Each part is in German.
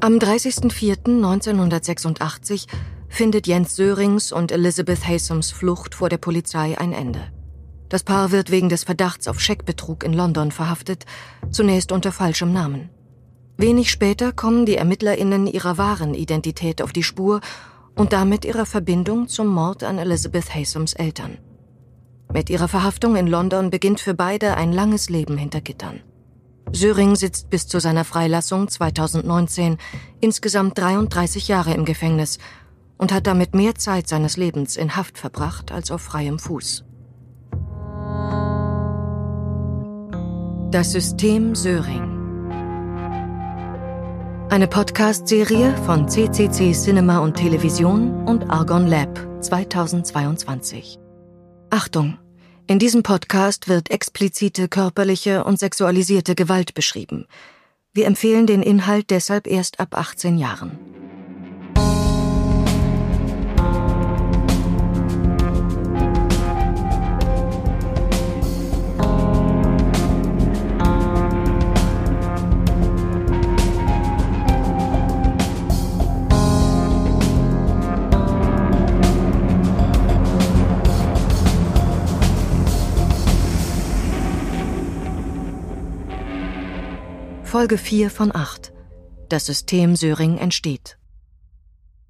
Am 30.04.1986 findet Jens Sörings und Elizabeth Haysums Flucht vor der Polizei ein Ende. Das Paar wird wegen des Verdachts auf Scheckbetrug in London verhaftet, zunächst unter falschem Namen. Wenig später kommen die ErmittlerInnen ihrer wahren Identität auf die Spur und damit ihrer Verbindung zum Mord an Elizabeth Haysums Eltern. Mit ihrer Verhaftung in London beginnt für beide ein langes Leben hinter Gittern. Söring sitzt bis zu seiner Freilassung 2019 insgesamt 33 Jahre im Gefängnis und hat damit mehr Zeit seines Lebens in Haft verbracht als auf freiem Fuß. Das System Söring. Eine Podcast-Serie von CCC Cinema und Television und Argon Lab 2022. Achtung! In diesem Podcast wird explizite körperliche und sexualisierte Gewalt beschrieben. Wir empfehlen den Inhalt deshalb erst ab 18 Jahren. Folge 4 von 8. Das System Söring entsteht.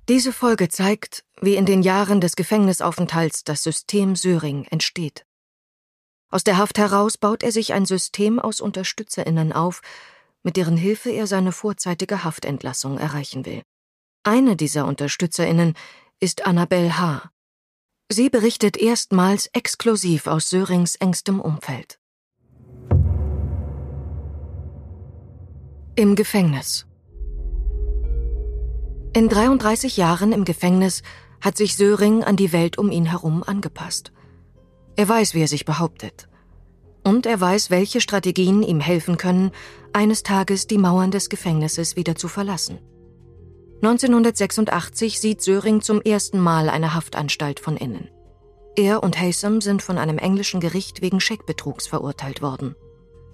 Diese Folge zeigt, wie in den Jahren des Gefängnisaufenthalts das System Söring entsteht. Aus der Haft heraus baut er sich ein System aus UnterstützerInnen auf, mit deren Hilfe er seine vorzeitige Haftentlassung erreichen will. Eine dieser UnterstützerInnen ist Annabelle H. Sie berichtet erstmals exklusiv aus Sörings engstem Umfeld. Im Gefängnis. In 33 Jahren im Gefängnis hat sich Söring an die Welt um ihn herum angepasst. Er weiß, wie er sich behauptet. Und er weiß, welche Strategien ihm helfen können, eines Tages die Mauern des Gefängnisses wieder zu verlassen. 1986 sieht Söring zum ersten Mal eine Haftanstalt von innen. Er und Haysom sind von einem englischen Gericht wegen Scheckbetrugs verurteilt worden.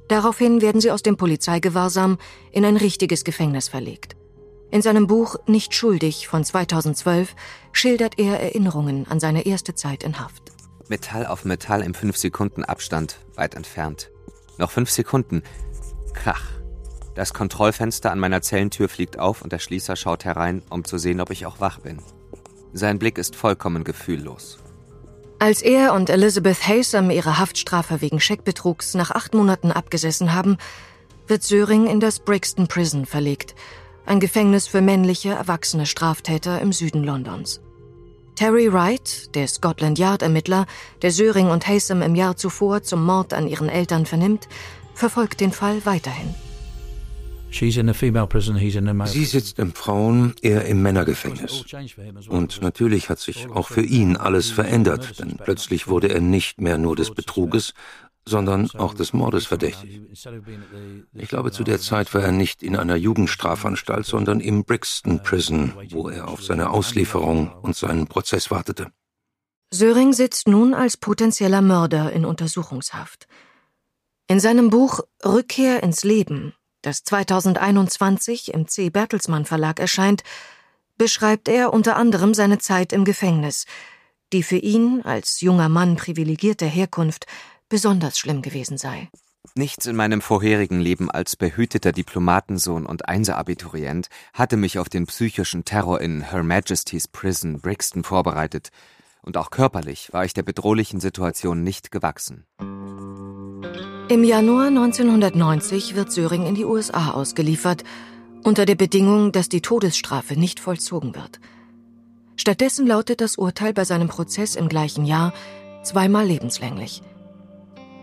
Daraufhin werden sie aus dem Polizeigewahrsam in ein richtiges Gefängnis verlegt. In seinem Buch Nicht schuldig von 2012 schildert er Erinnerungen an seine erste Zeit in Haft. Metall auf Metall im 5 Sekunden Abstand, weit entfernt. Noch 5 Sekunden. Krach. Das Kontrollfenster an meiner Zellentür fliegt auf und der Schließer schaut herein, um zu sehen, ob ich auch wach bin. Sein Blick ist vollkommen gefühllos. Als er und Elizabeth Haysom ihre Haftstrafe wegen Scheckbetrugs nach acht Monaten abgesessen haben, wird Söring in das Brixton Prison verlegt, ein Gefängnis für männliche, erwachsene Straftäter im Süden Londons. Terry Wright, der Scotland Yard-Ermittler, der Söring und Haysom im Jahr zuvor zum Mord an ihren Eltern vernimmt, verfolgt den Fall weiterhin. Sie sitzt im Frauen-, er im Männergefängnis. Und natürlich hat sich auch für ihn alles verändert, denn plötzlich wurde er nicht mehr nur des Betruges, sondern auch des Mordes verdächtig. Ich glaube, zu der Zeit war er nicht in einer Jugendstrafanstalt, sondern im Brixton Prison, wo er auf seine Auslieferung und seinen Prozess wartete. Söring sitzt nun als potenzieller Mörder in Untersuchungshaft. In seinem Buch Rückkehr ins Leben das 2021 im C. Bertelsmann Verlag erscheint, beschreibt er unter anderem seine Zeit im Gefängnis, die für ihn als junger Mann privilegierter Herkunft besonders schlimm gewesen sei. Nichts in meinem vorherigen Leben als behüteter Diplomatensohn und Einser-Abiturient hatte mich auf den psychischen Terror in Her Majesty's Prison Brixton vorbereitet, und auch körperlich war ich der bedrohlichen Situation nicht gewachsen. Im Januar 1990 wird Söring in die USA ausgeliefert, unter der Bedingung, dass die Todesstrafe nicht vollzogen wird. Stattdessen lautet das Urteil bei seinem Prozess im gleichen Jahr zweimal lebenslänglich.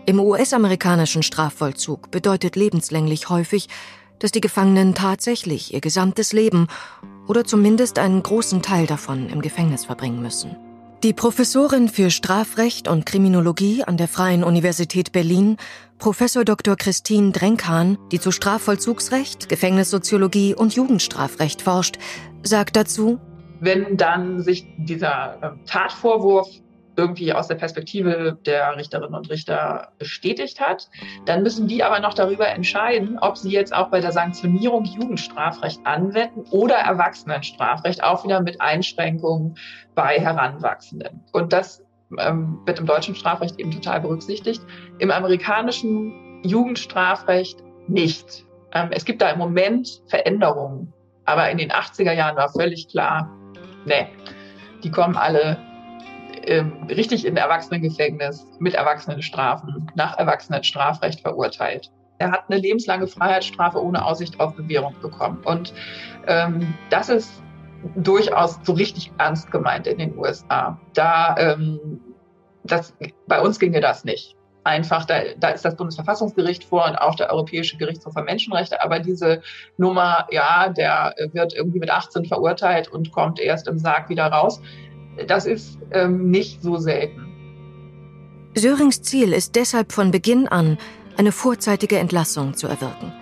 Im US-amerikanischen Strafvollzug bedeutet lebenslänglich häufig, dass die Gefangenen tatsächlich ihr gesamtes Leben oder zumindest einen großen Teil davon im Gefängnis verbringen müssen. Die Professorin für Strafrecht und Kriminologie an der Freien Universität Berlin, Professor Dr. Christine Drenkhahn, die zu Strafvollzugsrecht, Gefängnissoziologie und Jugendstrafrecht forscht, sagt dazu, wenn dann sich dieser ähm, Tatvorwurf irgendwie aus der Perspektive der Richterinnen und Richter bestätigt hat. Dann müssen die aber noch darüber entscheiden, ob sie jetzt auch bei der Sanktionierung Jugendstrafrecht anwenden oder Erwachsenenstrafrecht, auch wieder mit Einschränkungen bei Heranwachsenden. Und das ähm, wird im deutschen Strafrecht eben total berücksichtigt. Im amerikanischen Jugendstrafrecht nicht. Ähm, es gibt da im Moment Veränderungen. Aber in den 80er Jahren war völlig klar, nee, die kommen alle ähm, richtig in Erwachsenengefängnis mit Erwachsenenstrafen, nach Erwachsenenstrafrecht verurteilt. Er hat eine lebenslange Freiheitsstrafe ohne Aussicht auf Bewährung bekommen. Und ähm, das ist durchaus so richtig ernst gemeint in den USA. Da, ähm, das, bei uns ginge das nicht. Einfach, da, da ist das Bundesverfassungsgericht vor und auch der Europäische Gerichtshof für Menschenrechte. Aber diese Nummer, ja, der wird irgendwie mit 18 verurteilt und kommt erst im Sarg wieder raus das ist ähm, nicht so selten. Sörings Ziel ist deshalb von Beginn an, eine vorzeitige Entlassung zu erwirken.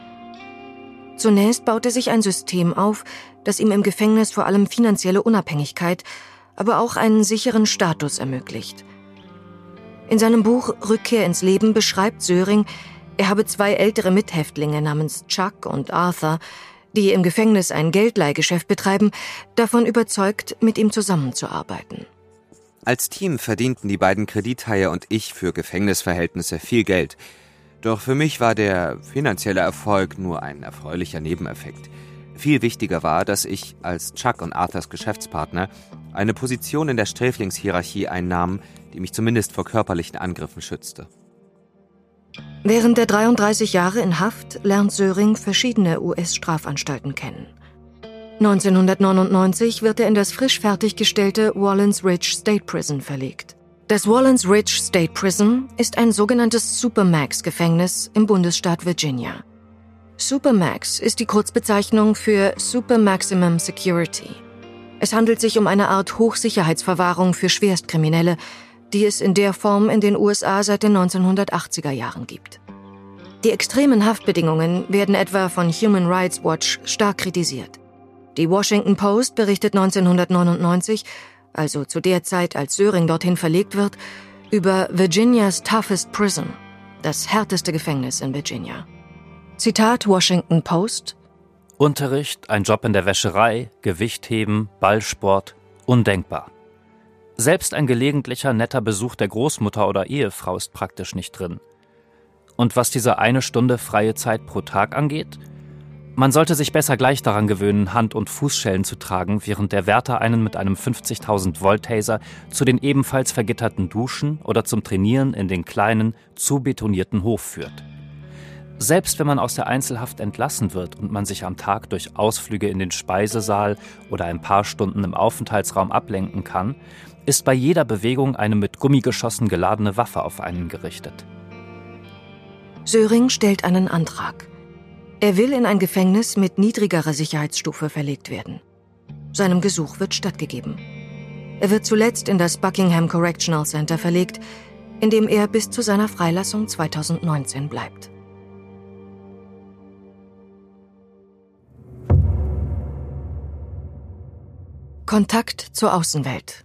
Zunächst baut er sich ein System auf, das ihm im Gefängnis vor allem finanzielle Unabhängigkeit, aber auch einen sicheren Status ermöglicht. In seinem Buch Rückkehr ins Leben beschreibt Söring, er habe zwei ältere Mithäftlinge namens Chuck und Arthur, die im Gefängnis ein Geldleihgeschäft betreiben, davon überzeugt, mit ihm zusammenzuarbeiten. Als Team verdienten die beiden Kredithaie und ich für Gefängnisverhältnisse viel Geld. Doch für mich war der finanzielle Erfolg nur ein erfreulicher Nebeneffekt. Viel wichtiger war, dass ich als Chuck und Arthurs Geschäftspartner eine Position in der Sträflingshierarchie einnahm, die mich zumindest vor körperlichen Angriffen schützte. Während der 33 Jahre in Haft lernt Söring verschiedene US-Strafanstalten kennen. 1999 wird er in das frisch fertiggestellte Wallens Ridge State Prison verlegt. Das Wallens Ridge State Prison ist ein sogenanntes Supermax-Gefängnis im Bundesstaat Virginia. Supermax ist die Kurzbezeichnung für Super Maximum Security. Es handelt sich um eine Art Hochsicherheitsverwahrung für Schwerstkriminelle, die es in der Form in den USA seit den 1980er Jahren gibt. Die extremen Haftbedingungen werden etwa von Human Rights Watch stark kritisiert. Die Washington Post berichtet 1999, also zu der Zeit, als Söring dorthin verlegt wird, über Virginias toughest prison, das härteste Gefängnis in Virginia. Zitat Washington Post Unterricht, ein Job in der Wäscherei, Gewichtheben, Ballsport, undenkbar. Selbst ein gelegentlicher netter Besuch der Großmutter oder Ehefrau ist praktisch nicht drin. Und was diese eine Stunde freie Zeit pro Tag angeht, man sollte sich besser gleich daran gewöhnen, Hand- und Fußschellen zu tragen, während der Wärter einen mit einem 50.000 Volt Taser zu den ebenfalls vergitterten Duschen oder zum Trainieren in den kleinen, zu betonierten Hof führt. Selbst wenn man aus der Einzelhaft entlassen wird und man sich am Tag durch Ausflüge in den Speisesaal oder ein paar Stunden im Aufenthaltsraum ablenken kann, ist bei jeder Bewegung eine mit Gummigeschossen geladene Waffe auf einen gerichtet. Söring stellt einen Antrag. Er will in ein Gefängnis mit niedrigerer Sicherheitsstufe verlegt werden. Seinem Gesuch wird stattgegeben. Er wird zuletzt in das Buckingham Correctional Center verlegt, in dem er bis zu seiner Freilassung 2019 bleibt. Kontakt zur Außenwelt.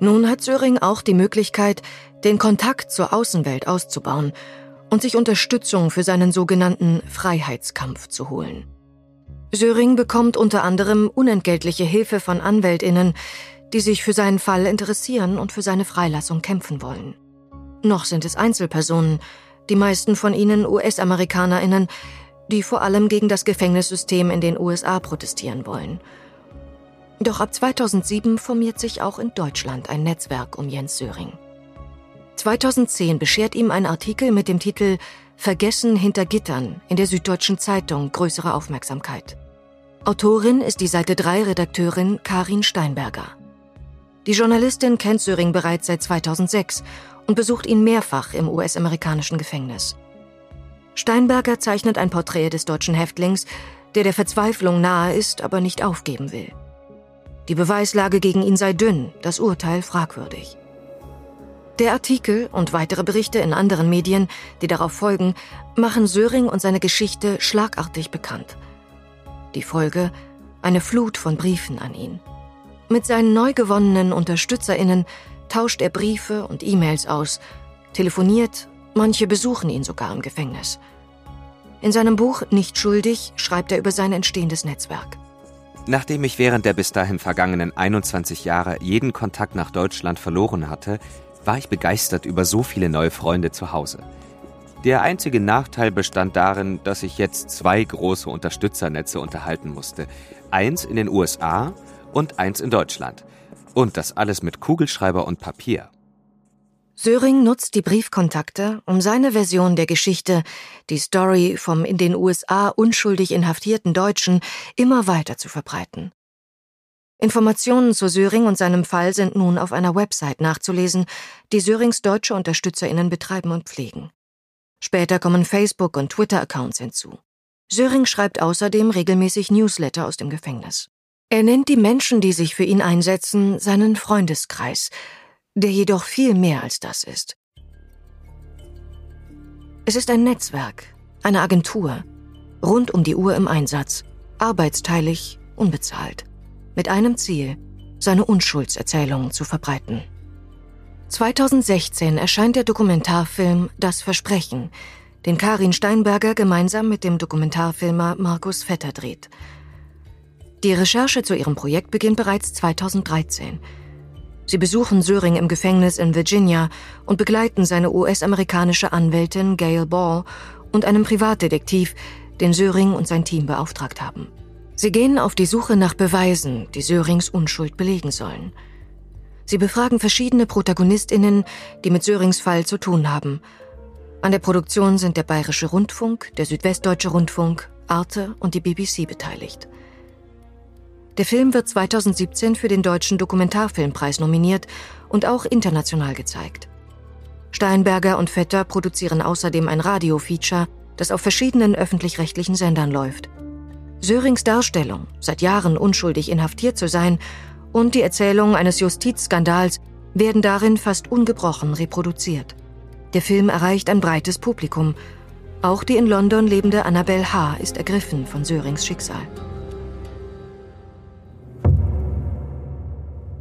Nun hat Söring auch die Möglichkeit, den Kontakt zur Außenwelt auszubauen und sich Unterstützung für seinen sogenannten Freiheitskampf zu holen. Söring bekommt unter anderem unentgeltliche Hilfe von Anwältinnen, die sich für seinen Fall interessieren und für seine Freilassung kämpfen wollen. Noch sind es Einzelpersonen, die meisten von ihnen US-Amerikanerinnen, die vor allem gegen das Gefängnissystem in den USA protestieren wollen – doch ab 2007 formiert sich auch in Deutschland ein Netzwerk um Jens Söring. 2010 beschert ihm ein Artikel mit dem Titel Vergessen hinter Gittern in der Süddeutschen Zeitung größere Aufmerksamkeit. Autorin ist die Seite 3 Redakteurin Karin Steinberger. Die Journalistin kennt Söring bereits seit 2006 und besucht ihn mehrfach im US-amerikanischen Gefängnis. Steinberger zeichnet ein Porträt des deutschen Häftlings, der der Verzweiflung nahe ist, aber nicht aufgeben will. Die Beweislage gegen ihn sei dünn, das Urteil fragwürdig. Der Artikel und weitere Berichte in anderen Medien, die darauf folgen, machen Söring und seine Geschichte schlagartig bekannt. Die Folge eine Flut von Briefen an ihn. Mit seinen neu gewonnenen UnterstützerInnen tauscht er Briefe und E-Mails aus, telefoniert, manche besuchen ihn sogar im Gefängnis. In seinem Buch Nicht schuldig schreibt er über sein entstehendes Netzwerk. Nachdem ich während der bis dahin vergangenen 21 Jahre jeden Kontakt nach Deutschland verloren hatte, war ich begeistert über so viele neue Freunde zu Hause. Der einzige Nachteil bestand darin, dass ich jetzt zwei große Unterstützernetze unterhalten musste. Eins in den USA und eins in Deutschland. Und das alles mit Kugelschreiber und Papier. Söring nutzt die Briefkontakte, um seine Version der Geschichte, die Story vom in den USA unschuldig inhaftierten Deutschen, immer weiter zu verbreiten. Informationen zu Söring und seinem Fall sind nun auf einer Website nachzulesen, die Sörings deutsche UnterstützerInnen betreiben und pflegen. Später kommen Facebook- und Twitter-Accounts hinzu. Söring schreibt außerdem regelmäßig Newsletter aus dem Gefängnis. Er nennt die Menschen, die sich für ihn einsetzen, seinen Freundeskreis, der jedoch viel mehr als das ist. Es ist ein Netzwerk, eine Agentur, rund um die Uhr im Einsatz, arbeitsteilig, unbezahlt, mit einem Ziel, seine Unschuldserzählung zu verbreiten. 2016 erscheint der Dokumentarfilm Das Versprechen, den Karin Steinberger gemeinsam mit dem Dokumentarfilmer Markus Vetter dreht. Die Recherche zu ihrem Projekt beginnt bereits 2013. Sie besuchen Söring im Gefängnis in Virginia und begleiten seine US-amerikanische Anwältin Gail Ball und einen Privatdetektiv, den Söring und sein Team beauftragt haben. Sie gehen auf die Suche nach Beweisen, die Sörings Unschuld belegen sollen. Sie befragen verschiedene Protagonistinnen, die mit Sörings Fall zu tun haben. An der Produktion sind der Bayerische Rundfunk, der Südwestdeutsche Rundfunk, Arte und die BBC beteiligt. Der Film wird 2017 für den Deutschen Dokumentarfilmpreis nominiert und auch international gezeigt. Steinberger und Vetter produzieren außerdem ein Radiofeature, das auf verschiedenen öffentlich-rechtlichen Sendern läuft. Sörings Darstellung, seit Jahren unschuldig inhaftiert zu sein, und die Erzählung eines Justizskandals werden darin fast ungebrochen reproduziert. Der Film erreicht ein breites Publikum. Auch die in London lebende Annabelle H. ist ergriffen von Sörings Schicksal.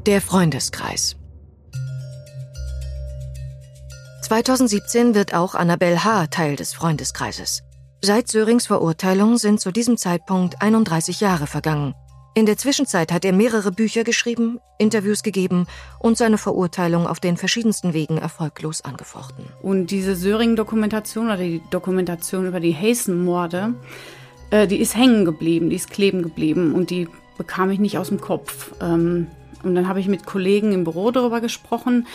Der Freundeskreis 2017 wird auch Annabelle H. Teil des Freundeskreises. Seit Sörings Verurteilung sind zu diesem Zeitpunkt 31 Jahre vergangen. In der Zwischenzeit hat er mehrere Bücher geschrieben, Interviews gegeben und seine Verurteilung auf den verschiedensten Wegen erfolglos angefochten. Und diese Söring-Dokumentation oder die Dokumentation über die Hazen-Morde, äh, die ist hängen geblieben, die ist kleben geblieben und die bekam ich nicht aus dem Kopf. Ähm, und dann habe ich mit Kollegen im Büro darüber gesprochen,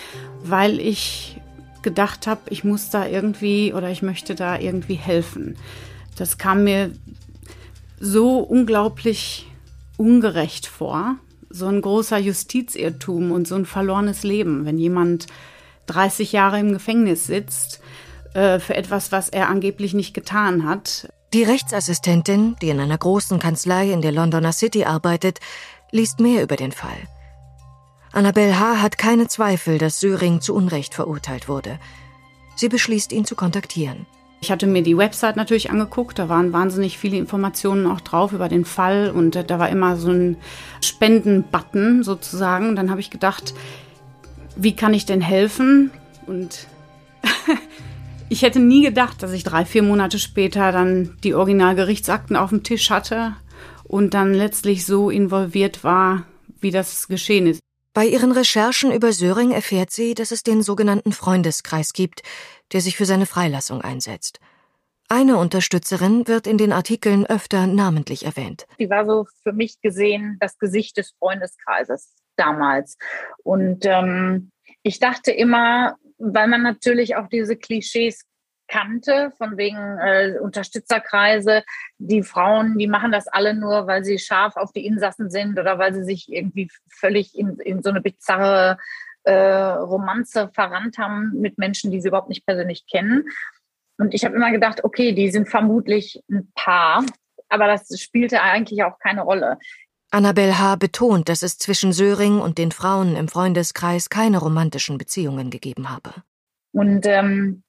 weil ich gedacht habe, ich muss da irgendwie oder ich möchte da irgendwie helfen. Das kam mir so unglaublich ungerecht vor. So ein großer Justizirrtum und so ein verlorenes Leben, wenn jemand 30 Jahre im Gefängnis sitzt äh, für etwas, was er angeblich nicht getan hat. Die Rechtsassistentin, die in einer großen Kanzlei in der Londoner City arbeitet, liest mehr über den Fall. Annabelle H. hat keine Zweifel, dass Söring zu Unrecht verurteilt wurde. Sie beschließt, ihn zu kontaktieren. Ich hatte mir die Website natürlich angeguckt, da waren wahnsinnig viele Informationen auch drauf über den Fall und da war immer so ein Spenden-Button sozusagen. Dann habe ich gedacht, wie kann ich denn helfen? Und ich hätte nie gedacht, dass ich drei, vier Monate später dann die Originalgerichtsakten auf dem Tisch hatte und dann letztlich so involviert war, wie das geschehen ist. Bei ihren Recherchen über Söring erfährt sie, dass es den sogenannten Freundeskreis gibt, der sich für seine Freilassung einsetzt. Eine Unterstützerin wird in den Artikeln öfter namentlich erwähnt. Die war so für mich gesehen das Gesicht des Freundeskreises damals. Und ähm, ich dachte immer, weil man natürlich auch diese Klischees kannte, von wegen äh, Unterstützerkreise. Die Frauen, die machen das alle nur, weil sie scharf auf die Insassen sind oder weil sie sich irgendwie völlig in, in so eine bizarre äh, Romanze verrannt haben mit Menschen, die sie überhaupt nicht persönlich kennen. Und ich habe immer gedacht, okay, die sind vermutlich ein Paar, aber das spielte eigentlich auch keine Rolle. Annabelle H. betont, dass es zwischen Söring und den Frauen im Freundeskreis keine romantischen Beziehungen gegeben habe. Und ähm,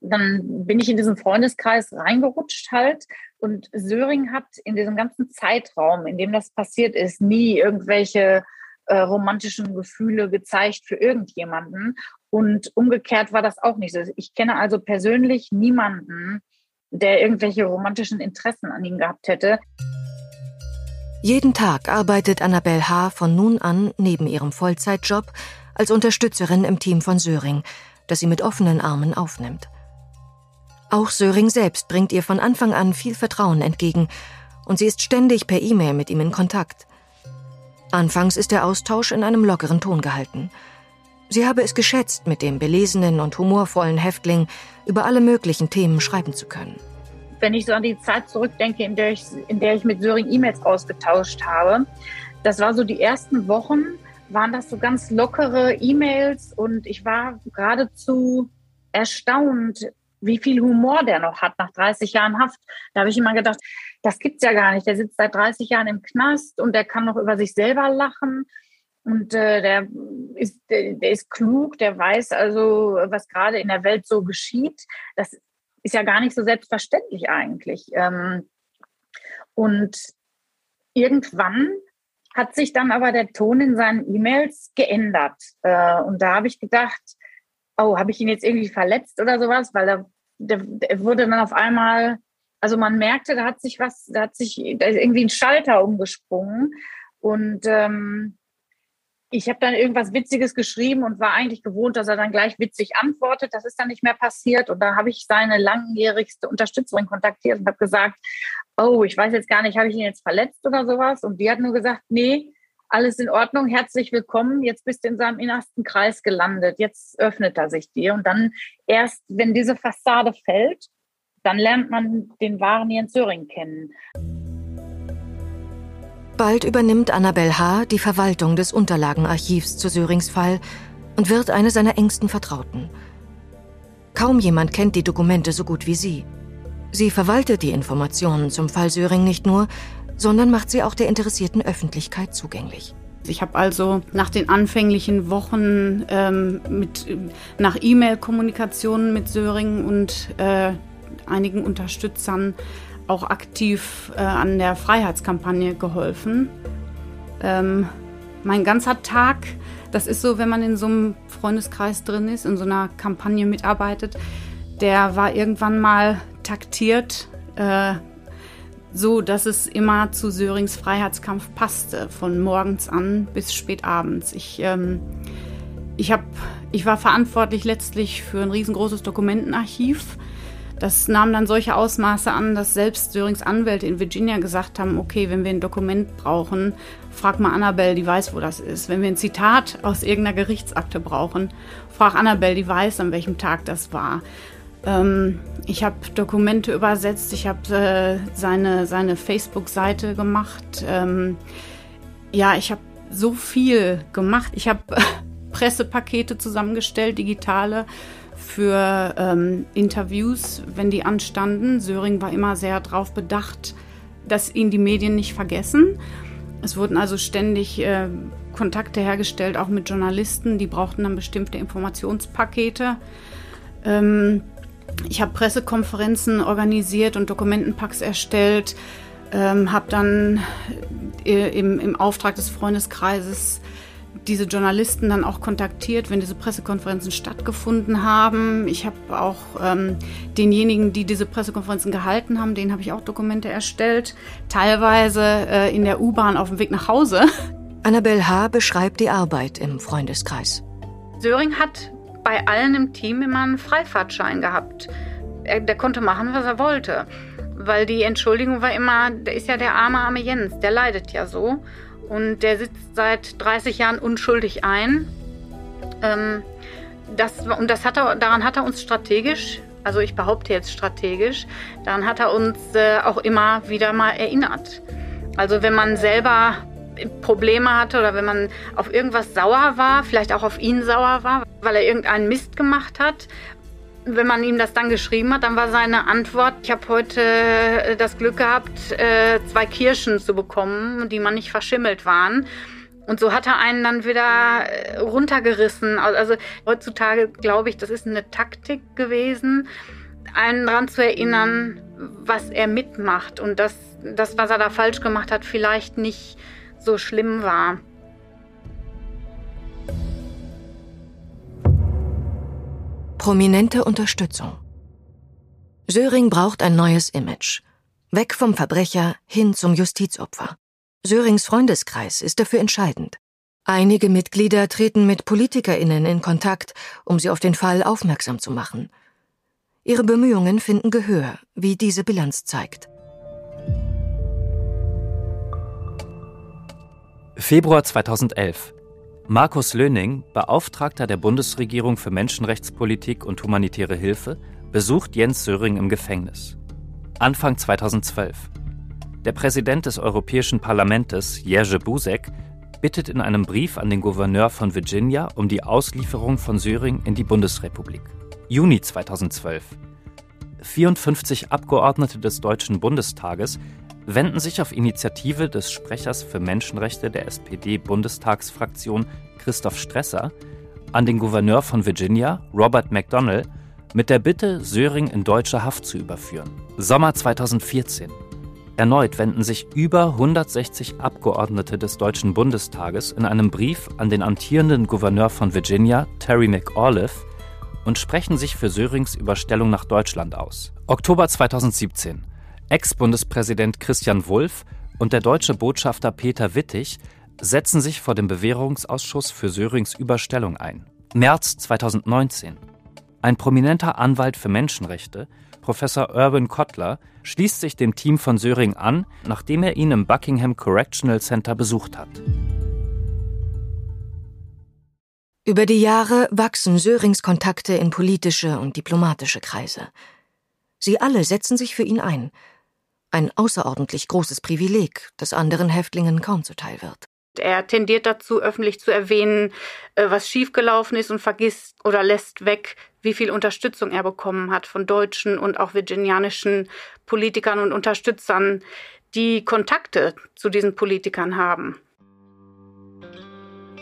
dann bin ich in diesen Freundeskreis reingerutscht halt. Und Söring hat in diesem ganzen Zeitraum, in dem das passiert ist, nie irgendwelche äh, romantischen Gefühle gezeigt für irgendjemanden. Und umgekehrt war das auch nicht so. Ich kenne also persönlich niemanden, der irgendwelche romantischen Interessen an ihm gehabt hätte. Jeden Tag arbeitet Annabelle H. von nun an neben ihrem Vollzeitjob als Unterstützerin im Team von Söring, das sie mit offenen Armen aufnimmt. Auch Söring selbst bringt ihr von Anfang an viel Vertrauen entgegen und sie ist ständig per E-Mail mit ihm in Kontakt. Anfangs ist der Austausch in einem lockeren Ton gehalten. Sie habe es geschätzt, mit dem belesenen und humorvollen Häftling über alle möglichen Themen schreiben zu können. Wenn ich so an die Zeit zurückdenke, in der ich, in der ich mit Söring E-Mails ausgetauscht habe, das war so die ersten Wochen, waren das so ganz lockere E-Mails und ich war geradezu erstaunt, wie viel Humor der noch hat nach 30 Jahren Haft. Da habe ich immer gedacht, das gibt's ja gar nicht. Der sitzt seit 30 Jahren im Knast und der kann noch über sich selber lachen. Und äh, der, ist, der, der ist klug, der weiß also, was gerade in der Welt so geschieht. Das ist ja gar nicht so selbstverständlich eigentlich. Ähm, und irgendwann hat sich dann aber der Ton in seinen E-Mails geändert. Äh, und da habe ich gedacht, oh, habe ich ihn jetzt irgendwie verletzt oder sowas? Weil er, der, der wurde dann auf einmal also man merkte, da hat sich was, da hat sich da ist irgendwie ein Schalter umgesprungen. Und ähm, ich habe dann irgendwas Witziges geschrieben und war eigentlich gewohnt, dass er dann gleich witzig antwortet. Das ist dann nicht mehr passiert. Und da habe ich seine langjährigste Unterstützerin kontaktiert und habe gesagt, oh, ich weiß jetzt gar nicht, habe ich ihn jetzt verletzt oder sowas? Und die hat nur gesagt, nee, alles in Ordnung, herzlich willkommen, jetzt bist du in seinem innersten Kreis gelandet, jetzt öffnet er sich dir. Und dann erst, wenn diese Fassade fällt, dann lernt man den wahren Jens Söring kennen. Bald übernimmt Annabel H. die Verwaltung des Unterlagenarchivs zu Sörings Fall und wird eine seiner engsten Vertrauten. Kaum jemand kennt die Dokumente so gut wie sie. Sie verwaltet die Informationen zum Fall Söring nicht nur, sondern macht sie auch der interessierten Öffentlichkeit zugänglich. Ich habe also nach den anfänglichen Wochen ähm, mit, nach E-Mail-Kommunikation mit Söring und äh, einigen Unterstützern auch aktiv äh, an der Freiheitskampagne geholfen. Ähm, mein ganzer Tag, das ist so, wenn man in so einem Freundeskreis drin ist, in so einer Kampagne mitarbeitet, der war irgendwann mal taktiert, äh, so dass es immer zu Sörings Freiheitskampf passte, von morgens an bis spät abends. Ich, ähm, ich, hab, ich war verantwortlich letztlich für ein riesengroßes Dokumentenarchiv das nahm dann solche Ausmaße an, dass selbst Sörings Anwälte in Virginia gesagt haben, okay, wenn wir ein Dokument brauchen, frag mal Annabelle, die weiß, wo das ist. Wenn wir ein Zitat aus irgendeiner Gerichtsakte brauchen, frag Annabelle, die weiß, an welchem Tag das war. Ähm, ich habe Dokumente übersetzt, ich habe äh, seine, seine Facebook-Seite gemacht. Ähm, ja, ich habe so viel gemacht. Ich habe Pressepakete zusammengestellt, digitale für ähm, Interviews, wenn die anstanden. Söring war immer sehr darauf bedacht, dass ihn die Medien nicht vergessen. Es wurden also ständig äh, Kontakte hergestellt, auch mit Journalisten, die brauchten dann bestimmte Informationspakete. Ähm, ich habe Pressekonferenzen organisiert und Dokumentenpacks erstellt, ähm, habe dann äh, im, im Auftrag des Freundeskreises diese Journalisten dann auch kontaktiert, wenn diese Pressekonferenzen stattgefunden haben. Ich habe auch ähm, denjenigen, die diese Pressekonferenzen gehalten haben, denen habe ich auch Dokumente erstellt, teilweise äh, in der U-Bahn auf dem Weg nach Hause. Annabel H. beschreibt die Arbeit im Freundeskreis. Söring hat bei allen im Team immer einen Freifahrtschein gehabt. Er, der konnte machen, was er wollte. Weil die Entschuldigung war immer, der ist ja der arme, arme Jens, der leidet ja so. Und der sitzt seit 30 Jahren unschuldig ein. Ähm, das, und das hat er, daran hat er uns strategisch, also ich behaupte jetzt strategisch, daran hat er uns äh, auch immer wieder mal erinnert. Also wenn man selber Probleme hatte oder wenn man auf irgendwas sauer war, vielleicht auch auf ihn sauer war, weil er irgendeinen Mist gemacht hat, wenn man ihm das dann geschrieben hat, dann war seine Antwort, ich habe heute äh, das Glück gehabt, äh, zwei Kirschen zu bekommen, die man nicht verschimmelt waren. Und so hat er einen dann wieder äh, runtergerissen. Also heutzutage glaube ich, das ist eine Taktik gewesen, einen daran zu erinnern, was er mitmacht und dass das, was er da falsch gemacht hat, vielleicht nicht so schlimm war. Prominente Unterstützung. Söring braucht ein neues Image. Weg vom Verbrecher hin zum Justizopfer. Sörings Freundeskreis ist dafür entscheidend. Einige Mitglieder treten mit Politikerinnen in Kontakt, um sie auf den Fall aufmerksam zu machen. Ihre Bemühungen finden Gehör, wie diese Bilanz zeigt. Februar 2011. Markus Löning, Beauftragter der Bundesregierung für Menschenrechtspolitik und humanitäre Hilfe, besucht Jens Söring im Gefängnis. Anfang 2012. Der Präsident des Europäischen Parlaments, Jerzy Buzek, bittet in einem Brief an den Gouverneur von Virginia um die Auslieferung von Söring in die Bundesrepublik. Juni 2012. 54 Abgeordnete des Deutschen Bundestages wenden sich auf Initiative des Sprechers für Menschenrechte der SPD-Bundestagsfraktion Christoph Stresser an den Gouverneur von Virginia, Robert McDonnell, mit der Bitte, Söring in deutsche Haft zu überführen. Sommer 2014. Erneut wenden sich über 160 Abgeordnete des Deutschen Bundestages in einem Brief an den amtierenden Gouverneur von Virginia, Terry McAuliffe, und sprechen sich für Sörings Überstellung nach Deutschland aus. Oktober 2017. Ex-Bundespräsident Christian Wulff und der deutsche Botschafter Peter Wittig setzen sich vor dem Bewährungsausschuss für Sörings Überstellung ein. März 2019. Ein prominenter Anwalt für Menschenrechte, Professor Irwin Kottler, schließt sich dem Team von Söring an, nachdem er ihn im Buckingham Correctional Center besucht hat. Über die Jahre wachsen Sörings Kontakte in politische und diplomatische Kreise. Sie alle setzen sich für ihn ein. Ein außerordentlich großes Privileg, das anderen Häftlingen kaum zuteil wird. Er tendiert dazu, öffentlich zu erwähnen, äh, was schiefgelaufen ist und vergisst oder lässt weg, wie viel Unterstützung er bekommen hat von deutschen und auch virginianischen Politikern und Unterstützern, die Kontakte zu diesen Politikern haben.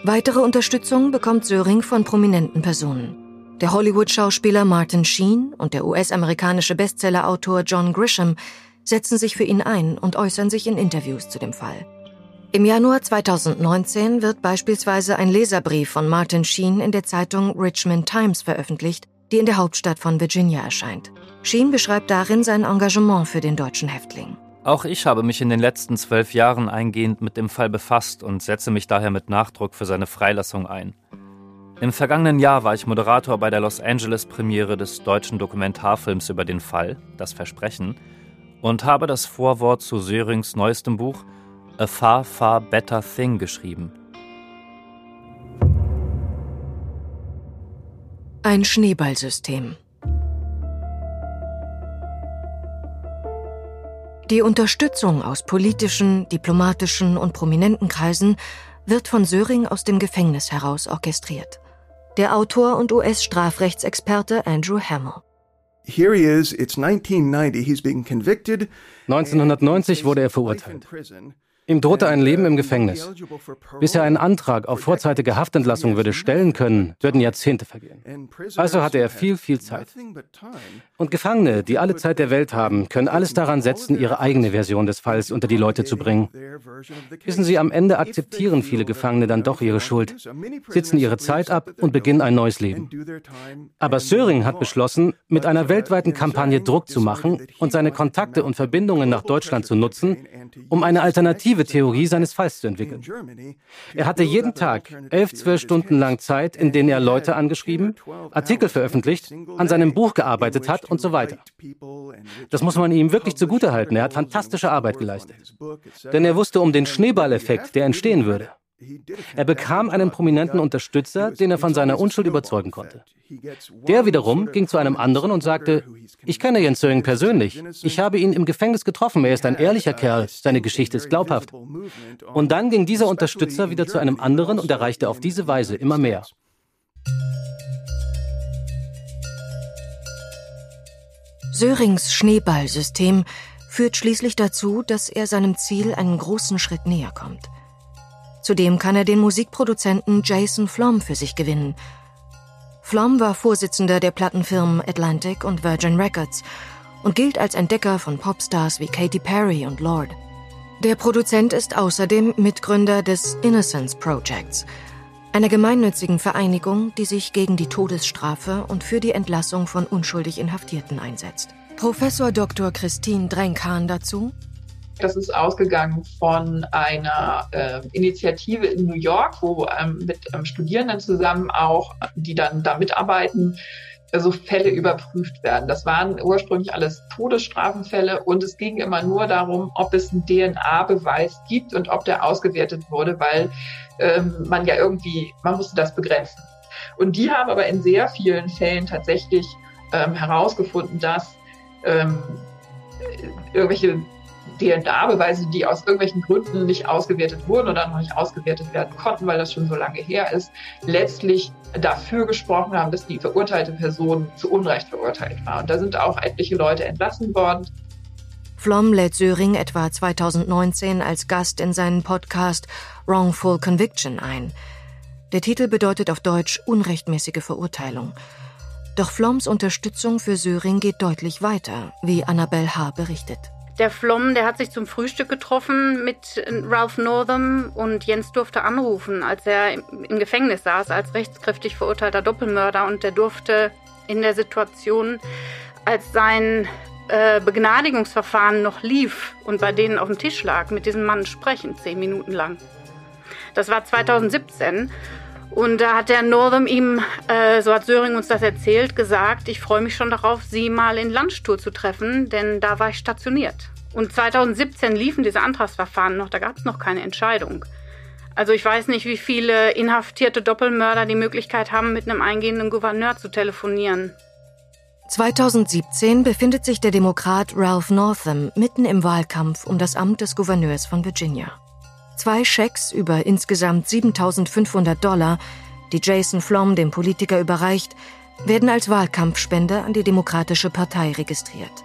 Weitere Unterstützung bekommt Söring von prominenten Personen. Der Hollywood-Schauspieler Martin Sheen und der US-amerikanische Bestsellerautor John Grisham setzen sich für ihn ein und äußern sich in Interviews zu dem Fall. Im Januar 2019 wird beispielsweise ein Leserbrief von Martin Sheen in der Zeitung Richmond Times veröffentlicht, die in der Hauptstadt von Virginia erscheint. Sheen beschreibt darin sein Engagement für den deutschen Häftling. Auch ich habe mich in den letzten zwölf Jahren eingehend mit dem Fall befasst und setze mich daher mit Nachdruck für seine Freilassung ein. Im vergangenen Jahr war ich Moderator bei der Los Angeles-Premiere des deutschen Dokumentarfilms über den Fall, Das Versprechen, und habe das Vorwort zu Sörings neuestem Buch A Far, Far Better Thing geschrieben. Ein Schneeballsystem. Die Unterstützung aus politischen, diplomatischen und prominenten Kreisen wird von Söring aus dem Gefängnis heraus orchestriert. Der Autor und US-Strafrechtsexperte Andrew Hamill. 1990 wurde er verurteilt. Ihm drohte ein Leben im Gefängnis. Bis er einen Antrag auf vorzeitige Haftentlassung würde stellen können, würden Jahrzehnte vergehen. Also hatte er viel, viel Zeit. Und Gefangene, die alle Zeit der Welt haben, können alles daran setzen, ihre eigene Version des Falls unter die Leute zu bringen. Wissen Sie, am Ende akzeptieren viele Gefangene dann doch ihre Schuld, sitzen ihre Zeit ab und beginnen ein neues Leben. Aber Söring hat beschlossen, mit einer weltweiten Kampagne Druck zu machen und seine Kontakte und Verbindungen nach Deutschland zu nutzen, um eine alternative Theorie seines Falls zu entwickeln. Er hatte jeden Tag elf, zwölf Stunden lang Zeit, in denen er Leute angeschrieben, Artikel veröffentlicht, an seinem Buch gearbeitet hat und so weiter. Das muss man ihm wirklich zugutehalten. Er hat fantastische Arbeit geleistet. Denn er wusste um den Schneeballeffekt, der entstehen würde. Er bekam einen prominenten Unterstützer, den er von seiner Unschuld überzeugen konnte. Der wiederum ging zu einem anderen und sagte, ich kenne Jens Söring persönlich. Ich habe ihn im Gefängnis getroffen. Er ist ein ehrlicher Kerl. Seine Geschichte ist glaubhaft. Und dann ging dieser Unterstützer wieder zu einem anderen und erreichte auf diese Weise immer mehr. Sörings Schneeballsystem führt schließlich dazu, dass er seinem Ziel einen großen Schritt näher kommt. Zudem kann er den Musikproduzenten Jason Flom für sich gewinnen. Flom war Vorsitzender der Plattenfirmen Atlantic und Virgin Records und gilt als Entdecker von Popstars wie Katy Perry und Lord. Der Produzent ist außerdem Mitgründer des Innocence Projects, einer gemeinnützigen Vereinigung, die sich gegen die Todesstrafe und für die Entlassung von unschuldig Inhaftierten einsetzt. Professor Dr. Christine Drenkhahn dazu. Das ist ausgegangen von einer äh, Initiative in New York, wo ähm, mit ähm, Studierenden zusammen auch, die dann da mitarbeiten, so Fälle überprüft werden. Das waren ursprünglich alles Todesstrafenfälle und es ging immer nur darum, ob es einen DNA-Beweis gibt und ob der ausgewertet wurde, weil ähm, man ja irgendwie, man musste das begrenzen. Und die haben aber in sehr vielen Fällen tatsächlich ähm, herausgefunden, dass ähm, irgendwelche DNA-Beweise, die aus irgendwelchen Gründen nicht ausgewertet wurden oder noch nicht ausgewertet werden konnten, weil das schon so lange her ist, letztlich dafür gesprochen haben, dass die verurteilte Person zu Unrecht verurteilt war. Und da sind auch etliche Leute entlassen worden. Flom lädt Söring etwa 2019 als Gast in seinen Podcast Wrongful Conviction ein. Der Titel bedeutet auf Deutsch unrechtmäßige Verurteilung. Doch Floms Unterstützung für Söring geht deutlich weiter, wie Annabelle H. berichtet. Der Flom, der hat sich zum Frühstück getroffen mit Ralph Northam und Jens durfte anrufen, als er im Gefängnis saß als rechtskräftig verurteilter Doppelmörder und der durfte in der Situation, als sein äh, Begnadigungsverfahren noch lief und bei denen auf dem Tisch lag, mit diesem Mann sprechen, zehn Minuten lang. Das war 2017 und da hat der Northam ihm, äh, so hat Söring uns das erzählt, gesagt, ich freue mich schon darauf, Sie mal in Landstuhl zu treffen, denn da war ich stationiert. Und 2017 liefen diese Antragsverfahren noch, da gab es noch keine Entscheidung. Also ich weiß nicht, wie viele inhaftierte Doppelmörder die Möglichkeit haben, mit einem eingehenden Gouverneur zu telefonieren. 2017 befindet sich der Demokrat Ralph Northam mitten im Wahlkampf um das Amt des Gouverneurs von Virginia. Zwei Schecks über insgesamt 7500 Dollar, die Jason Flom dem Politiker überreicht, werden als Wahlkampfspende an die Demokratische Partei registriert.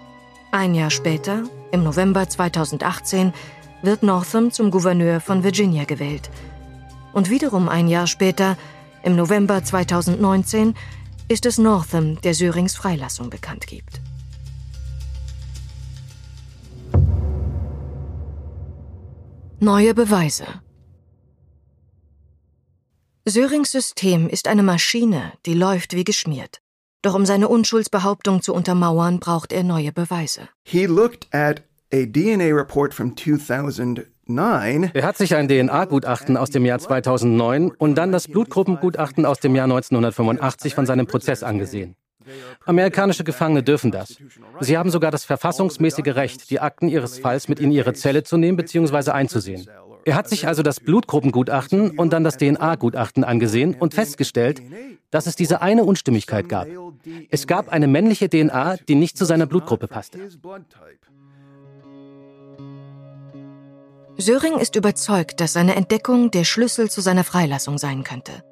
Ein Jahr später, im November 2018, wird Northam zum Gouverneur von Virginia gewählt. Und wiederum ein Jahr später, im November 2019, ist es Northam, der Sörings Freilassung bekannt gibt. Neue Beweise. Sörings System ist eine Maschine, die läuft wie geschmiert. Doch um seine Unschuldsbehauptung zu untermauern, braucht er neue Beweise. He looked at a DNA report from 2009. Er hat sich ein DNA-Gutachten aus dem Jahr 2009 und dann das Blutgruppengutachten aus dem Jahr 1985 von seinem Prozess angesehen. Amerikanische Gefangene dürfen das. Sie haben sogar das verfassungsmäßige Recht, die Akten ihres Falls mit in ihre Zelle zu nehmen bzw. einzusehen. Er hat sich also das Blutgruppengutachten und dann das DNA-Gutachten angesehen und festgestellt, dass es diese eine Unstimmigkeit gab. Es gab eine männliche DNA, die nicht zu seiner Blutgruppe passte. Söring ist überzeugt, dass seine Entdeckung der Schlüssel zu seiner Freilassung sein könnte.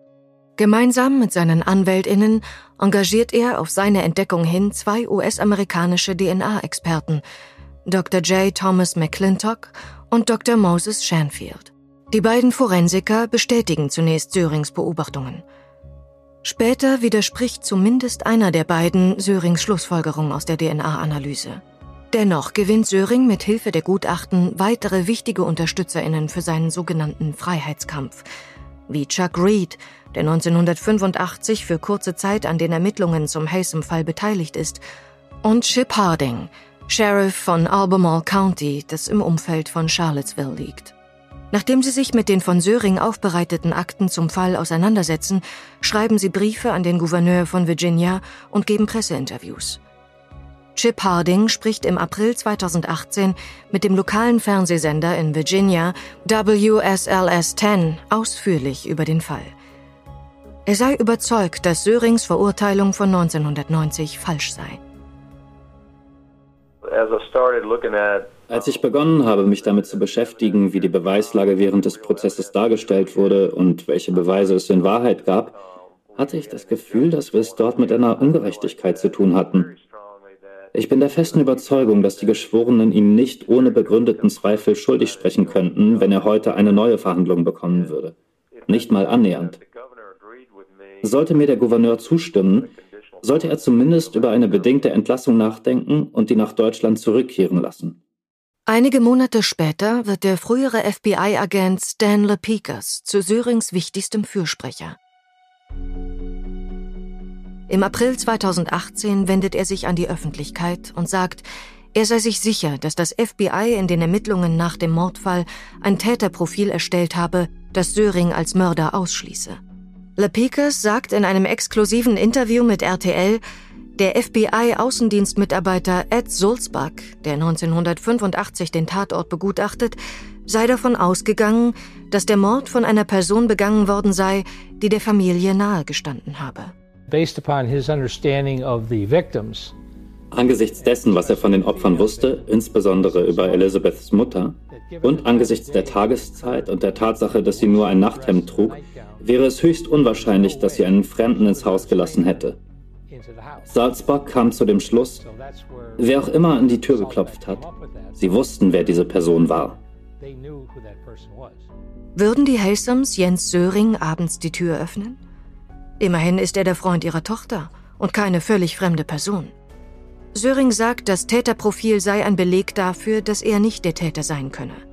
Gemeinsam mit seinen Anwältinnen engagiert er auf seine Entdeckung hin zwei US-amerikanische DNA-Experten, Dr. J. Thomas McClintock und Dr. Moses Shanfield. Die beiden Forensiker bestätigen zunächst Sörings Beobachtungen. Später widerspricht zumindest einer der beiden Sörings Schlussfolgerung aus der DNA-Analyse. Dennoch gewinnt Söring mit Hilfe der Gutachten weitere wichtige UnterstützerInnen für seinen sogenannten Freiheitskampf, wie Chuck Reed, der 1985 für kurze Zeit an den Ermittlungen zum Haysom-Fall beteiligt ist, und Chip Harding, Sheriff von Albemarle County, das im Umfeld von Charlottesville liegt. Nachdem sie sich mit den von Söring aufbereiteten Akten zum Fall auseinandersetzen, schreiben sie Briefe an den Gouverneur von Virginia und geben Presseinterviews. Chip Harding spricht im April 2018 mit dem lokalen Fernsehsender in Virginia WSLS 10 ausführlich über den Fall. Er sei überzeugt, dass Sörings Verurteilung von 1990 falsch sei. Als ich begonnen habe, mich damit zu beschäftigen, wie die Beweislage während des Prozesses dargestellt wurde und welche Beweise es in Wahrheit gab, hatte ich das Gefühl, dass wir es dort mit einer Ungerechtigkeit zu tun hatten. Ich bin der festen Überzeugung, dass die Geschworenen ihm nicht ohne begründeten Zweifel schuldig sprechen könnten, wenn er heute eine neue Verhandlung bekommen würde. Nicht mal annähernd. Sollte mir der Gouverneur zustimmen, sollte er zumindest über eine bedingte Entlassung nachdenken und die nach Deutschland zurückkehren lassen. Einige Monate später wird der frühere FBI-Agent Stan Lepikers zu Sörings wichtigstem Fürsprecher. Im April 2018 wendet er sich an die Öffentlichkeit und sagt, er sei sich sicher, dass das FBI in den Ermittlungen nach dem Mordfall ein Täterprofil erstellt habe, das Söring als Mörder ausschließe. Lepikers sagt in einem exklusiven Interview mit RTL, der FBI-Außendienstmitarbeiter Ed Sulzbach, der 1985 den Tatort begutachtet, sei davon ausgegangen, dass der Mord von einer Person begangen worden sei, die der Familie nahegestanden habe. Based upon his understanding of the victims, Angesichts dessen, was er von den Opfern wusste, insbesondere über Elizabeths Mutter, und angesichts der Tageszeit und der Tatsache, dass sie nur ein Nachthemd trug, wäre es höchst unwahrscheinlich, dass sie einen Fremden ins Haus gelassen hätte. Salzburg kam zu dem Schluss, wer auch immer an die Tür geklopft hat, sie wussten, wer diese Person war. Würden die Haysams Jens Söring abends die Tür öffnen? Immerhin ist er der Freund ihrer Tochter und keine völlig fremde Person. Söring sagt, das Täterprofil sei ein Beleg dafür, dass er nicht der Täter sein könne.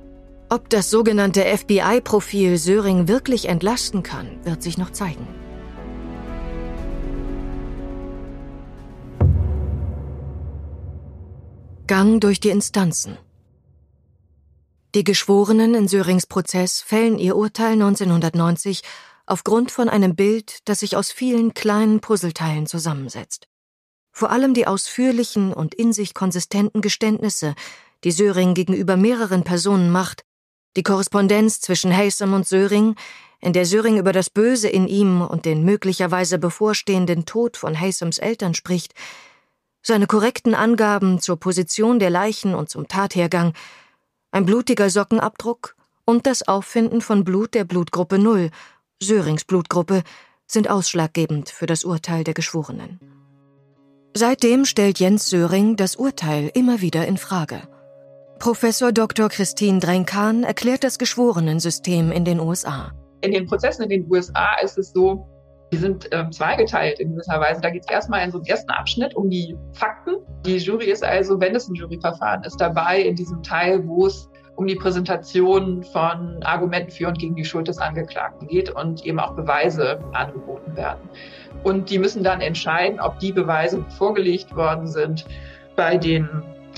Ob das sogenannte FBI-Profil Söring wirklich entlasten kann, wird sich noch zeigen. Gang durch die Instanzen. Die Geschworenen in Sörings Prozess fällen ihr Urteil 1990 aufgrund von einem Bild, das sich aus vielen kleinen Puzzleteilen zusammensetzt. Vor allem die ausführlichen und in sich konsistenten Geständnisse, die Söring gegenüber mehreren Personen macht, die Korrespondenz zwischen Haysom und Söring, in der Söring über das Böse in ihm und den möglicherweise bevorstehenden Tod von Haysoms Eltern spricht, seine korrekten Angaben zur Position der Leichen und zum Tathergang, ein blutiger Sockenabdruck und das Auffinden von Blut der Blutgruppe Null, Sörings Blutgruppe, sind ausschlaggebend für das Urteil der Geschworenen. Seitdem stellt Jens Söring das Urteil immer wieder in Frage. Professor Dr. Christine Drenkan erklärt das Geschworenensystem in den USA. In den Prozessen in den USA ist es so, die sind ähm, zweigeteilt in gewisser Weise. Da geht es erstmal in so einem ersten Abschnitt um die Fakten. Die Jury ist also, wenn es ein Juryverfahren ist, dabei in diesem Teil, wo es um die Präsentation von Argumenten für und gegen die Schuld des Angeklagten geht und eben auch Beweise angeboten werden. Und die müssen dann entscheiden, ob die Beweise vorgelegt worden sind bei den,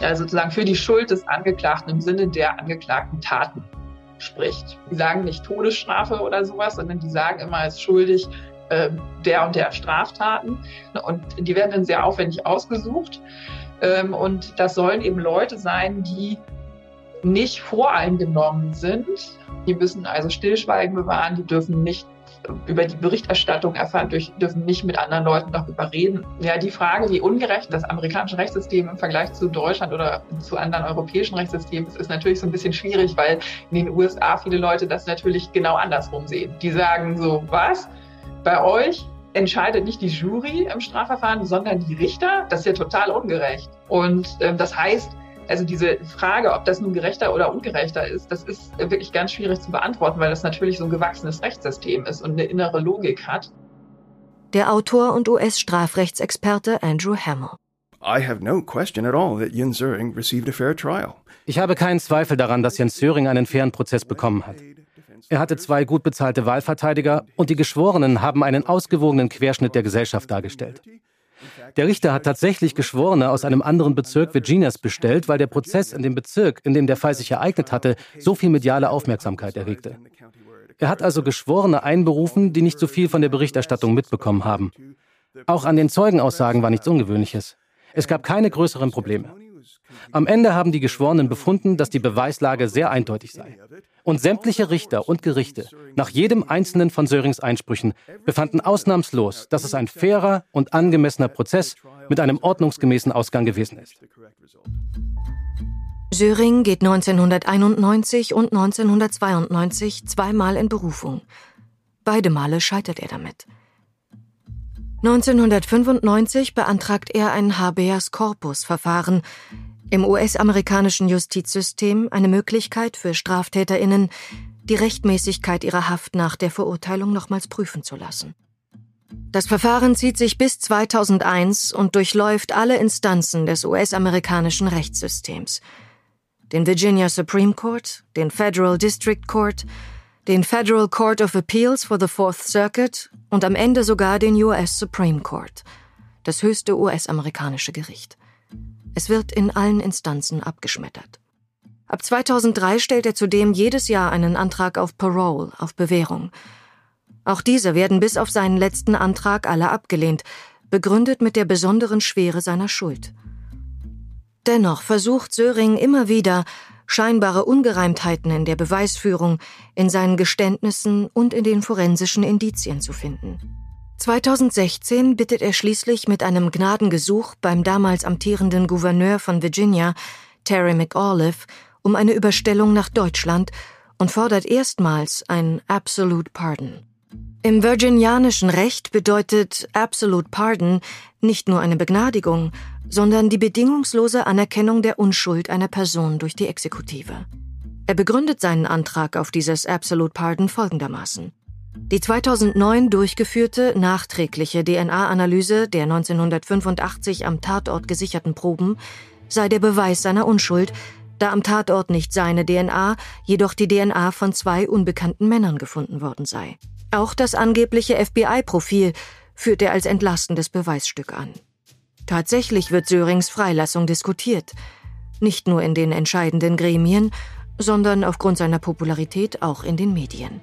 also sozusagen für die Schuld des Angeklagten im Sinne der angeklagten Taten spricht. Die sagen nicht Todesstrafe oder sowas, sondern die sagen immer, es ist schuldig äh, der und der Straftaten. Und die werden dann sehr aufwendig ausgesucht. Ähm, und das sollen eben Leute sein, die nicht voreingenommen sind. Die müssen also Stillschweigen bewahren, die dürfen nicht über die Berichterstattung erfahren, durch, dürfen nicht mit anderen Leuten darüber reden. Ja, die Frage, wie ungerecht das amerikanische Rechtssystem im Vergleich zu Deutschland oder zu anderen europäischen Rechtssystemen ist, ist natürlich so ein bisschen schwierig, weil in den USA viele Leute das natürlich genau andersrum sehen. Die sagen so, was? Bei euch entscheidet nicht die Jury im Strafverfahren, sondern die Richter. Das ist ja total ungerecht. Und ähm, das heißt, also diese Frage, ob das nun gerechter oder ungerechter ist, das ist wirklich ganz schwierig zu beantworten, weil das natürlich so ein gewachsenes Rechtssystem ist und eine innere Logik hat. Der Autor und US-Strafrechtsexperte Andrew Hamill. Ich habe keinen Zweifel daran, dass Jens Söring einen fairen Prozess bekommen hat. Er hatte zwei gut bezahlte Wahlverteidiger und die Geschworenen haben einen ausgewogenen Querschnitt der Gesellschaft dargestellt. Der Richter hat tatsächlich Geschworene aus einem anderen Bezirk Virginias bestellt, weil der Prozess in dem Bezirk, in dem der Fall sich ereignet hatte, so viel mediale Aufmerksamkeit erregte. Er hat also Geschworene einberufen, die nicht so viel von der Berichterstattung mitbekommen haben. Auch an den Zeugenaussagen war nichts Ungewöhnliches. Es gab keine größeren Probleme. Am Ende haben die Geschworenen befunden, dass die Beweislage sehr eindeutig sei. Und sämtliche Richter und Gerichte, nach jedem einzelnen von Sörings Einsprüchen, befanden ausnahmslos, dass es ein fairer und angemessener Prozess mit einem ordnungsgemäßen Ausgang gewesen ist. Söring geht 1991 und 1992 zweimal in Berufung. Beide Male scheitert er damit. 1995 beantragt er ein Habeas Corpus Verfahren, im US-amerikanischen Justizsystem eine Möglichkeit für Straftäterinnen, die Rechtmäßigkeit ihrer Haft nach der Verurteilung nochmals prüfen zu lassen. Das Verfahren zieht sich bis 2001 und durchläuft alle Instanzen des US-amerikanischen Rechtssystems. den Virginia Supreme Court, den Federal District Court, den Federal Court of Appeals for the Fourth Circuit und am Ende sogar den US Supreme Court, das höchste US-amerikanische Gericht. Es wird in allen Instanzen abgeschmettert. Ab 2003 stellt er zudem jedes Jahr einen Antrag auf Parole, auf Bewährung. Auch diese werden bis auf seinen letzten Antrag alle abgelehnt, begründet mit der besonderen Schwere seiner Schuld. Dennoch versucht Söring immer wieder, scheinbare Ungereimtheiten in der Beweisführung, in seinen Geständnissen und in den forensischen Indizien zu finden. 2016 bittet er schließlich mit einem Gnadengesuch beim damals amtierenden Gouverneur von Virginia, Terry McAuliffe, um eine Überstellung nach Deutschland und fordert erstmals ein Absolute Pardon. Im virginianischen Recht bedeutet Absolute Pardon nicht nur eine Begnadigung, sondern die bedingungslose Anerkennung der Unschuld einer Person durch die Exekutive. Er begründet seinen Antrag auf dieses Absolute Pardon folgendermaßen. Die 2009 durchgeführte nachträgliche DNA-Analyse der 1985 am Tatort gesicherten Proben sei der Beweis seiner Unschuld, da am Tatort nicht seine DNA, jedoch die DNA von zwei unbekannten Männern gefunden worden sei. Auch das angebliche FBI-Profil führt er als entlastendes Beweisstück an. Tatsächlich wird Sörings Freilassung diskutiert, nicht nur in den entscheidenden Gremien, sondern aufgrund seiner Popularität auch in den Medien.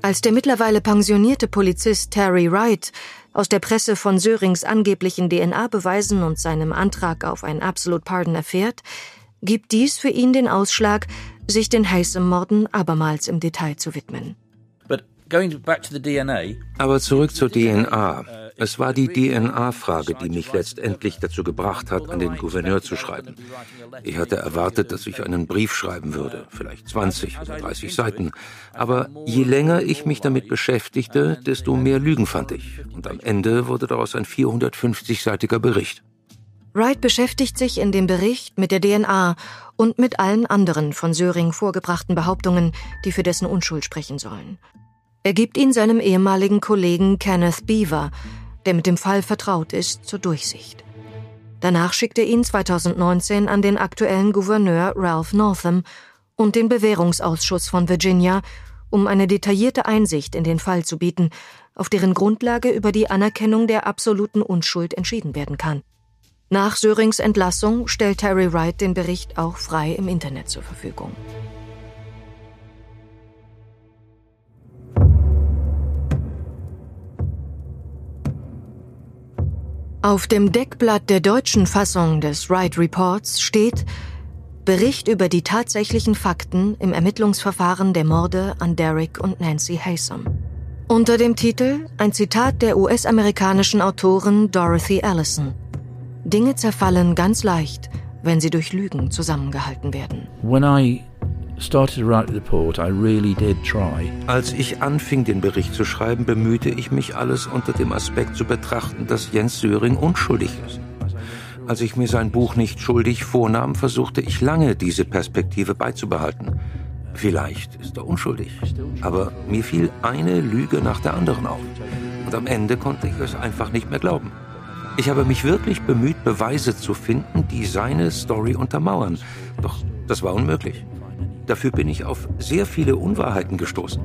Als der mittlerweile pensionierte Polizist Terry Wright aus der Presse von Sörings angeblichen DNA-Beweisen und seinem Antrag auf ein Absolute Pardon erfährt, gibt dies für ihn den Ausschlag, sich den Haysom-Morden abermals im Detail zu widmen. Aber zurück zur DNA. Es war die DNA-Frage, die mich letztendlich dazu gebracht hat, an den Gouverneur zu schreiben. Ich hatte erwartet, dass ich einen Brief schreiben würde, vielleicht 20 oder 30 Seiten. Aber je länger ich mich damit beschäftigte, desto mehr Lügen fand ich. Und am Ende wurde daraus ein 450-seitiger Bericht. Wright beschäftigt sich in dem Bericht mit der DNA und mit allen anderen von Söring vorgebrachten Behauptungen, die für dessen Unschuld sprechen sollen. Er gibt ihn seinem ehemaligen Kollegen Kenneth Beaver, der mit dem Fall vertraut ist, zur Durchsicht. Danach schickt er ihn 2019 an den aktuellen Gouverneur Ralph Northam und den Bewährungsausschuss von Virginia, um eine detaillierte Einsicht in den Fall zu bieten, auf deren Grundlage über die Anerkennung der absoluten Unschuld entschieden werden kann. Nach Sörings Entlassung stellt Terry Wright den Bericht auch frei im Internet zur Verfügung. Auf dem Deckblatt der deutschen Fassung des Wright Reports steht Bericht über die tatsächlichen Fakten im Ermittlungsverfahren der Morde an Derek und Nancy Haysom. Unter dem Titel ein Zitat der US-amerikanischen Autorin Dorothy Allison. Dinge zerfallen ganz leicht, wenn sie durch Lügen zusammengehalten werden. When I als ich anfing, den Bericht zu schreiben, bemühte ich mich, alles unter dem Aspekt zu betrachten, dass Jens Söring unschuldig ist. Als ich mir sein Buch nicht schuldig vornahm, versuchte ich lange, diese Perspektive beizubehalten. Vielleicht ist er unschuldig. Aber mir fiel eine Lüge nach der anderen auf. Und am Ende konnte ich es einfach nicht mehr glauben. Ich habe mich wirklich bemüht, Beweise zu finden, die seine Story untermauern. Doch das war unmöglich. Dafür bin ich auf sehr viele Unwahrheiten gestoßen.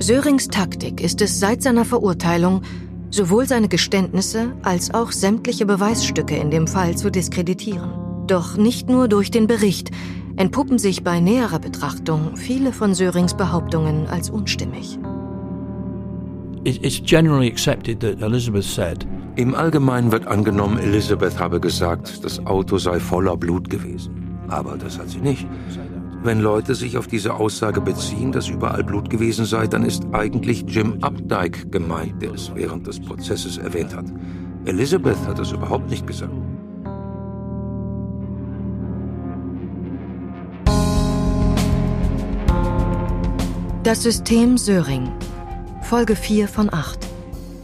Sörings Taktik ist es seit seiner Verurteilung, sowohl seine Geständnisse als auch sämtliche Beweisstücke in dem Fall zu diskreditieren. Doch nicht nur durch den Bericht entpuppen sich bei näherer Betrachtung viele von Sörings Behauptungen als unstimmig. Im Allgemeinen wird angenommen, Elizabeth habe gesagt, das Auto sei voller Blut gewesen. Aber das hat sie nicht. Wenn Leute sich auf diese Aussage beziehen, dass überall Blut gewesen sei, dann ist eigentlich Jim Updike gemeint, der es während des Prozesses erwähnt hat. Elizabeth hat es überhaupt nicht gesagt. Das System Söring Folge 4 von 8.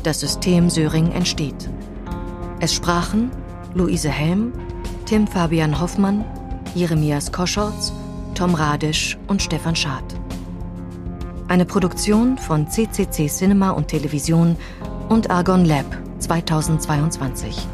Das System Söring entsteht. Es sprachen Luise Helm, Tim Fabian Hoffmann, Jeremias Koschorz, Tom Radisch und Stefan Schad. Eine Produktion von CCC Cinema und Television und Argon Lab 2022.